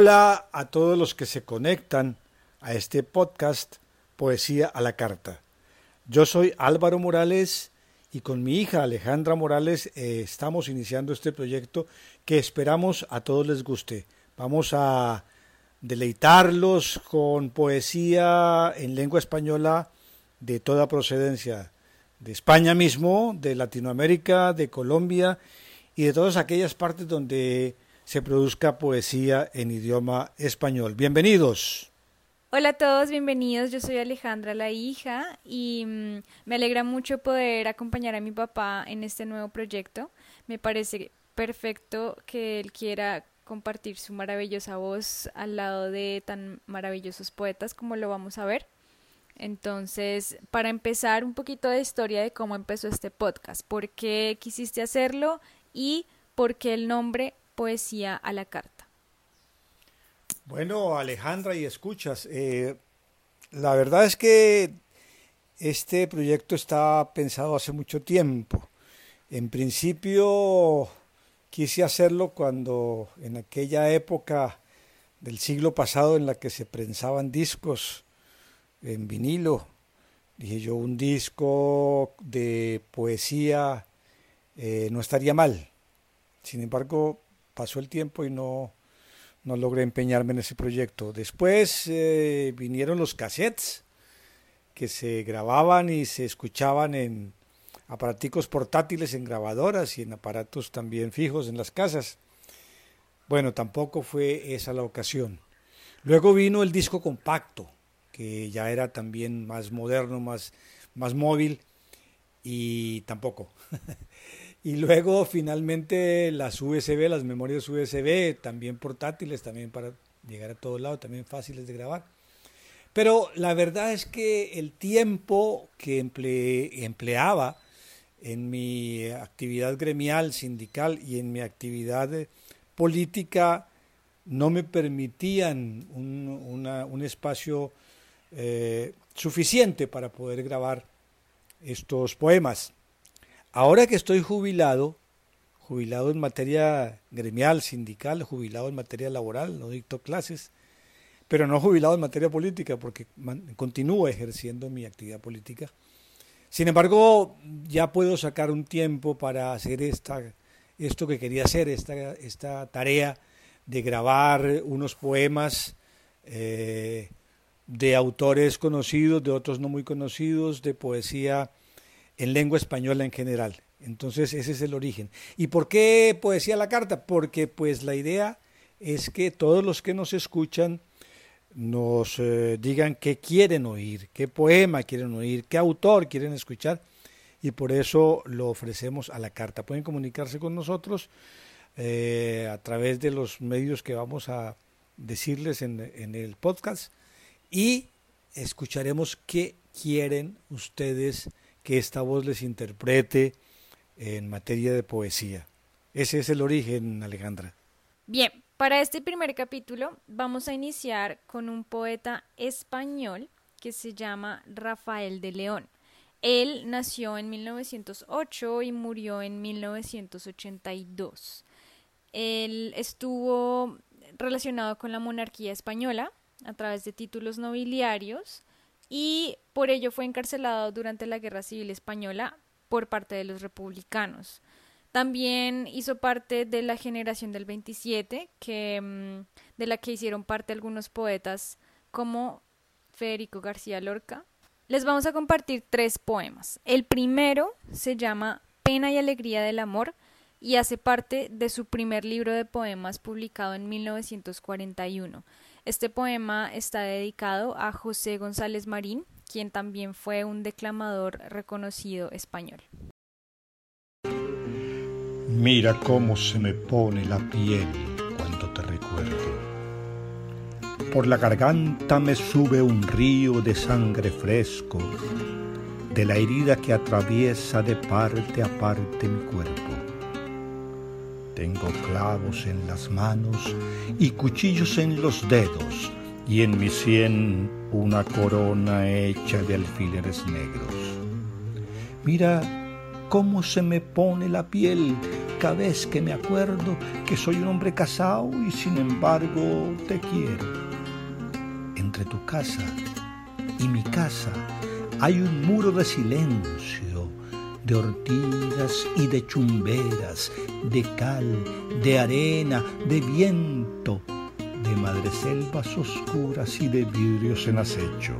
Hola a todos los que se conectan a este podcast Poesía a la Carta. Yo soy Álvaro Morales y con mi hija Alejandra Morales eh, estamos iniciando este proyecto que esperamos a todos les guste. Vamos a deleitarlos con poesía en lengua española de toda procedencia, de España mismo, de Latinoamérica, de Colombia y de todas aquellas partes donde se produzca poesía en idioma español. Bienvenidos. Hola a todos, bienvenidos. Yo soy Alejandra, la hija, y mm, me alegra mucho poder acompañar a mi papá en este nuevo proyecto. Me parece perfecto que él quiera compartir su maravillosa voz al lado de tan maravillosos poetas como lo vamos a ver. Entonces, para empezar, un poquito de historia de cómo empezó este podcast, por qué quisiste hacerlo y por qué el nombre Poesía a la Carta. Bueno, Alejandra, y escuchas, eh, la verdad es que este proyecto está pensado hace mucho tiempo. En principio quise hacerlo cuando en aquella época del siglo pasado en la que se prensaban discos en vinilo, dije yo un disco de poesía eh, no estaría mal. Sin embargo, pasó el tiempo y no, no logré empeñarme en ese proyecto. Después eh, vinieron los cassettes que se grababan y se escuchaban en aparaticos portátiles, en grabadoras y en aparatos también fijos en las casas. Bueno, tampoco fue esa la ocasión. Luego vino el disco compacto, que ya era también más moderno, más, más móvil, y tampoco. Y luego finalmente las USB, las memorias USB, también portátiles, también para llegar a todos lados, también fáciles de grabar. Pero la verdad es que el tiempo que empleaba en mi actividad gremial, sindical y en mi actividad política no me permitían un, espacio eh, suficiente para poder grabar estos poemas. Ahora que estoy jubilado, jubilado en materia gremial, sindical, jubilado en materia laboral, no dicto clases, pero no jubilado en materia política porque continúo ejerciendo mi actividad política. Sin embargo, ya puedo sacar un tiempo para hacer esta, esto que quería hacer, esta, esta tarea de grabar unos poemas eh, de autores conocidos, de otros no muy conocidos, de poesía en lengua española en general. Entonces ese es el origen. ¿Y por qué poesía a la carta? Porque pues la idea es que todos los que nos escuchan nos eh, digan qué quieren oír, qué poema quieren oír, qué autor quieren escuchar y por eso lo ofrecemos a la carta. Pueden comunicarse con nosotros eh, a través de los medios que vamos a decirles en, en el podcast y escucharemos qué quieren ustedes que esta voz les interprete en materia de poesía. Ese es el origen, Alejandra. Bien, para este primer capítulo vamos a iniciar con un poeta español que se llama Rafael de León. Él nació en 1908 y murió en 1982. Él estuvo relacionado con la monarquía española a través de títulos nobiliarios y por ello fue encarcelado durante la Guerra Civil Española por parte de los republicanos. También hizo parte de la generación del 27, que, mm, de la que hicieron parte algunos poetas como Federico García Lorca. Les vamos a compartir tres poemas. El primero se llama Pena y Alegría del Amor y hace parte de su primer libro de poemas publicado en 1941. Este poema está dedicado a José González Marín, quien también fue un declamador reconocido español. Mira cómo se me pone la piel cuando te recuerdo. Por la garganta me sube un río de sangre fresco, de la herida que atraviesa de parte a parte mi cuerpo tengo clavos en las manos y cuchillos en los dedos y en mi sien una corona hecha de alfileres negros. Mira cómo se me pone la piel única vez que me acuerdo que soy un hombre casado y sin embargo te quiero. Entre tu casa y mi casa hay un muro de silencio, de ortigas y de chumberas, de cal, de arena, de viento, de madreselvas oscuras y de vidrios en acecho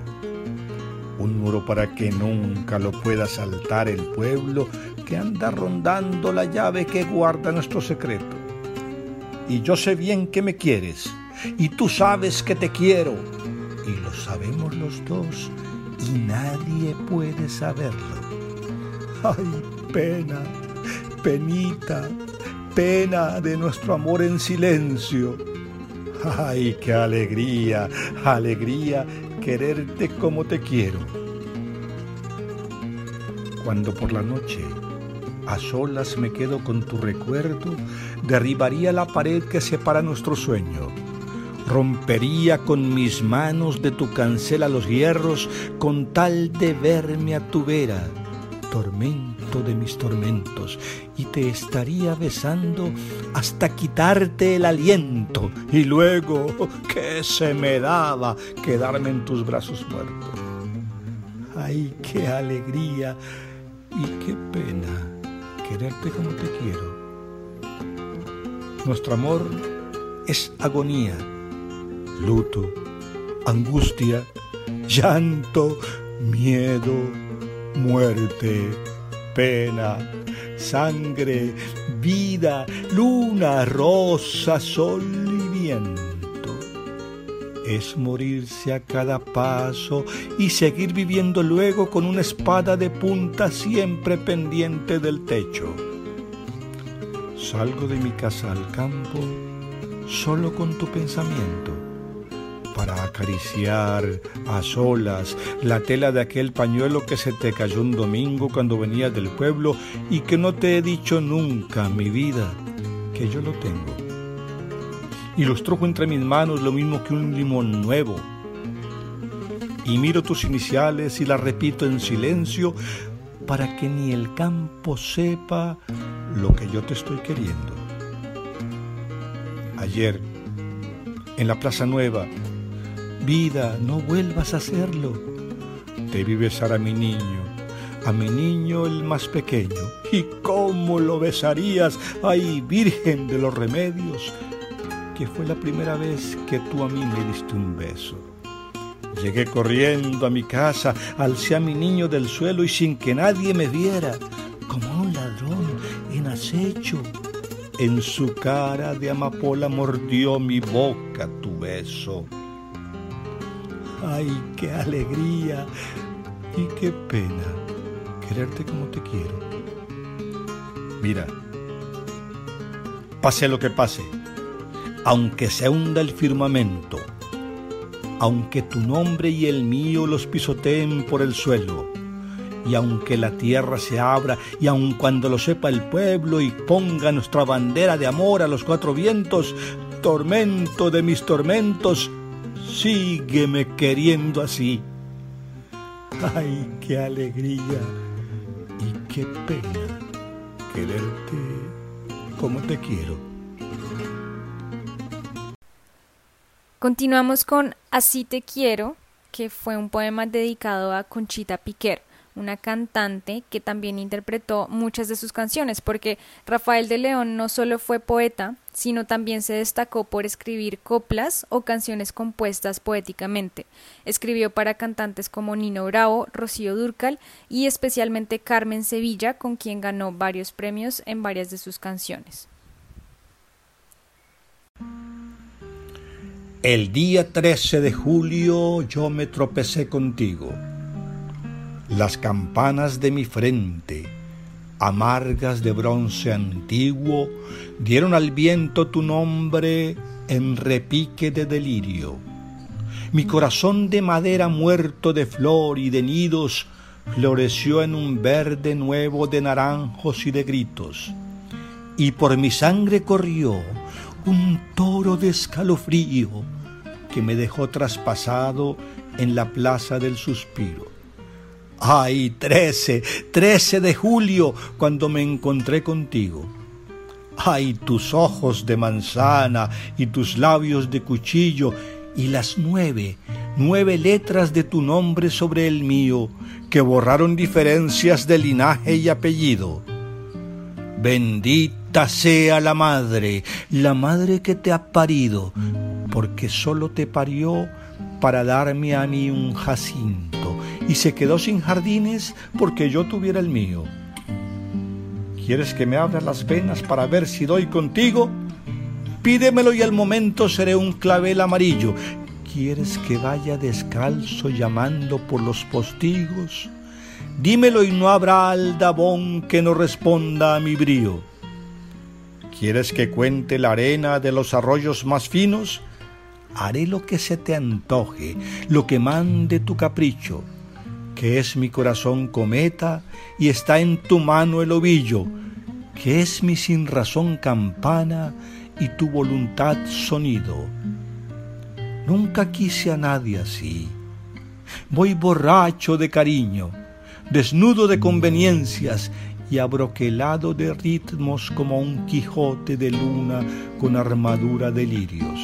un muro para que nunca lo pueda saltar el pueblo que anda rondando la llave que guarda nuestro secreto. Y yo sé bien que me quieres, y tú sabes que te quiero, y lo sabemos los dos, y nadie puede saberlo. Ay, pena, penita, pena de nuestro amor en silencio. Ay, qué alegría, alegría quererte como te quiero. Cuando por la noche a solas me quedo con tu recuerdo, derribaría la pared que separa nuestro sueño. Rompería con mis manos de tu cancela los hierros con tal de verme a tu vera, tormento de mis tormentos, y te estaría besando hasta quitarte el aliento, y luego que se me daba quedarme en tus brazos muertos. Ay, qué alegría y qué pena quererte como te quiero. Nuestro amor es agonía, luto, angustia, llanto, miedo, muerte, pena, sangre, vida, luna, rosa, sol y viento. Es morirse a cada paso y seguir viviendo luego con una espada de punta siempre pendiente del techo. Salgo de mi casa al campo solo con tu pensamiento para acariciar a solas la tela de aquel pañuelo que se te cayó un domingo cuando venías del pueblo y que no te he dicho nunca, mi vida, que yo lo tengo. Y los trojo entre mis manos lo mismo que un limón nuevo. Y miro tus iniciales y las repito en silencio para que ni el campo sepa lo que yo te estoy queriendo. Ayer, en la Plaza Nueva, Vida, no vuelvas a hacerlo. Debí besar a mi niño, a mi niño el más pequeño. ¿Y cómo lo besarías? ¡Ay, Virgen de los Remedios! Que fue la primera vez que tú a mí me diste un beso. Llegué corriendo a mi casa, alcé a mi niño del suelo y sin que nadie me viera, como un ladrón en acecho, en su cara de amapola mordió mi boca tu beso. Ay, qué alegría y qué pena quererte como te quiero. Mira, pase lo que pase, aunque se hunda el firmamento, aunque tu nombre y el mío los pisoteen por el suelo, y aunque la tierra se abra, y aun cuando lo sepa el pueblo y ponga nuestra bandera de amor a los cuatro vientos, tormento de mis tormentos, sígueme queriendo así. Ay, qué alegría y qué pena quererte como te quiero. Continuamos con Así te quiero, que fue un poema dedicado a Conchita Piquer una cantante que también interpretó muchas de sus canciones, porque Rafael de León no solo fue poeta, sino también se destacó por escribir coplas o canciones compuestas poéticamente. Escribió para cantantes como Nino Bravo, Rocío Durcal y especialmente Carmen Sevilla, con quien ganó varios premios en varias de sus canciones. El día 13 de julio yo me tropecé contigo las campanas de mi frente, amargas de bronce antiguo, dieron al viento tu nombre en repique de delirio. Mi corazón de madera muerto de flor y de nidos floreció en un verde nuevo de naranjos y de gritos. Y por mi sangre corrió un toro de escalofrío que me dejó traspasado en la plaza del suspiro. Ay, 13, 13 de julio, cuando me encontré contigo. Ay, tus ojos de manzana y tus labios de cuchillo y las nueve, nueve letras de tu nombre sobre el mío, que borraron diferencias de linaje y apellido. Bendita sea la madre, la madre que te ha parido, porque solo te parió para darme a mí un jacinto, y se quedó sin jardines porque yo tuviera el mío. ¿Quieres que me abra las venas para ver si doy contigo? Pídemelo y al momento seré un clavel amarillo. ¿Quieres que vaya descalzo llamando por los postigos? Dímelo y no habrá aldabón que no responda a mi brío. ¿Quieres que cuente la arena de los arroyos más finos? Haré lo que se te antoje, lo que mande tu capricho que es mi corazón cometa y está en tu mano el ovillo, que es mi sin razón campana y tu voluntad sonido. Nunca quise a nadie así. Voy borracho de cariño, desnudo de conveniencias y abroquelado de ritmos como un Quijote de luna con armadura de lirios.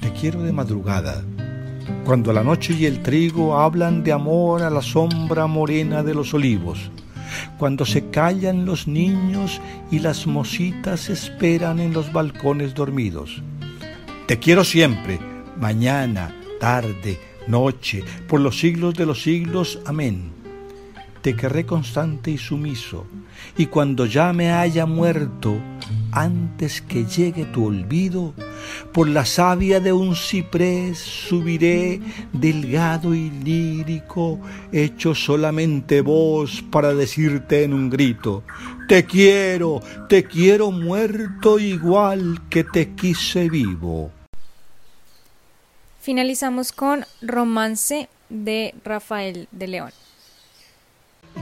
Te quiero de madrugada cuando la noche y el trigo hablan de amor a la sombra morena de los olivos, cuando se callan los niños y las mositas esperan en los balcones dormidos. Te quiero siempre, mañana, tarde, noche, por los siglos de los siglos. Amén te querré constante y sumiso, y cuando ya me haya muerto, antes que llegue tu olvido, por la savia de un ciprés subiré delgado y lírico, hecho solamente voz para decirte en un grito, te quiero, te quiero muerto igual que te quise vivo. Finalizamos con Romance de Rafael de León.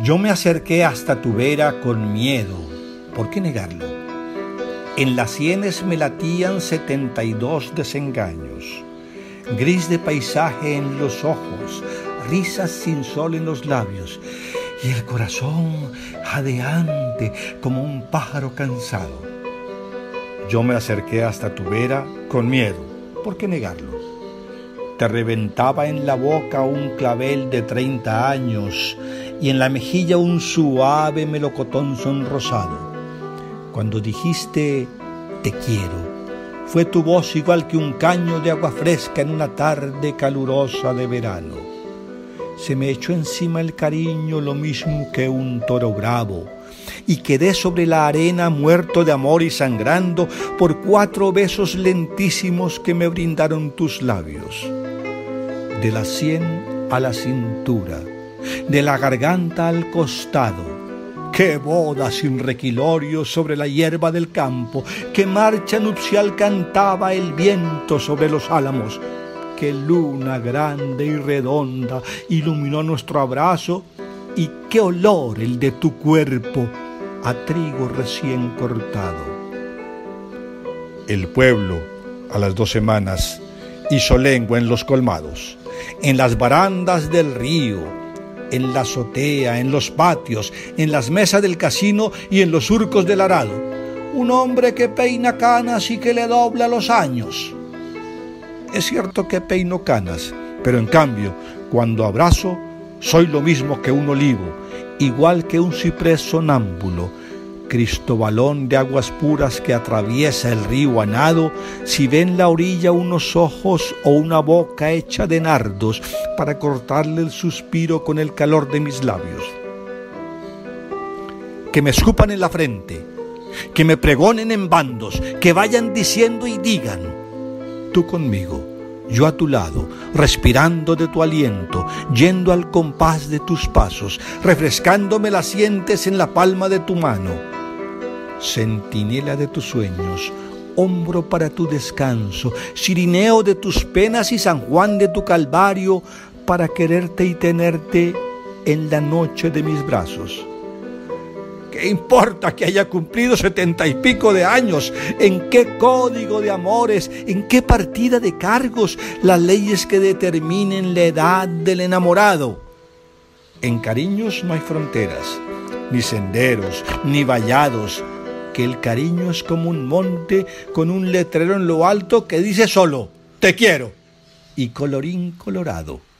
Yo me acerqué hasta tu vera con miedo. ¿Por qué negarlo? En las sienes me latían setenta y dos desengaños. Gris de paisaje en los ojos, risas sin sol en los labios y el corazón jadeante como un pájaro cansado. Yo me acerqué hasta tu vera con miedo. ¿Por qué negarlo? Te reventaba en la boca un clavel de treinta años y en la mejilla un suave melocotón sonrosado. Cuando dijiste te quiero, fue tu voz igual que un caño de agua fresca en una tarde calurosa de verano. Se me echó encima el cariño lo mismo que un toro bravo, y quedé sobre la arena muerto de amor y sangrando por cuatro besos lentísimos que me brindaron tus labios. De la sien a la cintura, de la garganta al costado. Qué boda sin requilorio sobre la hierba del campo, qué marcha nupcial cantaba el viento sobre los álamos, qué luna grande y redonda iluminó nuestro abrazo y qué olor el de tu cuerpo a trigo recién cortado. El pueblo, a las dos semanas, hizo lengua en los colmados, en las barandas del río, en la azotea, en los patios, en las mesas del casino y en los surcos del arado. Un hombre que peina canas y que le dobla los años. Es cierto que peino canas, pero en cambio, cuando abrazo, soy lo mismo que un olivo, igual que un ciprés sonámbulo, Cristobalón de aguas puras que atraviesa el río a nado, si ve en la orilla unos ojos o una boca hecha de nardos para cortarle el suspiro con el calor de mis labios. Que me escupan en la frente, que me pregonen en bandos, que vayan diciendo y digan, tú conmigo, yo a tu lado, respirando de tu aliento, yendo al compás de tus pasos, refrescándome las sientes en la palma de tu mano centinela de tus sueños, hombro para tu descanso, sirineo de tus penas y San Juan de tu calvario, para quererte y tenerte en la noche de mis brazos. ¿Qué importa que haya cumplido setenta y pico de años? ¿En qué código de amores? ¿En qué partida de cargos las leyes que determinen la edad del enamorado? En cariños no hay fronteras, ni senderos, ni vallados, que el cariño es como un monte con un letrero en lo alto que dice solo, te quiero. Y colorín colorado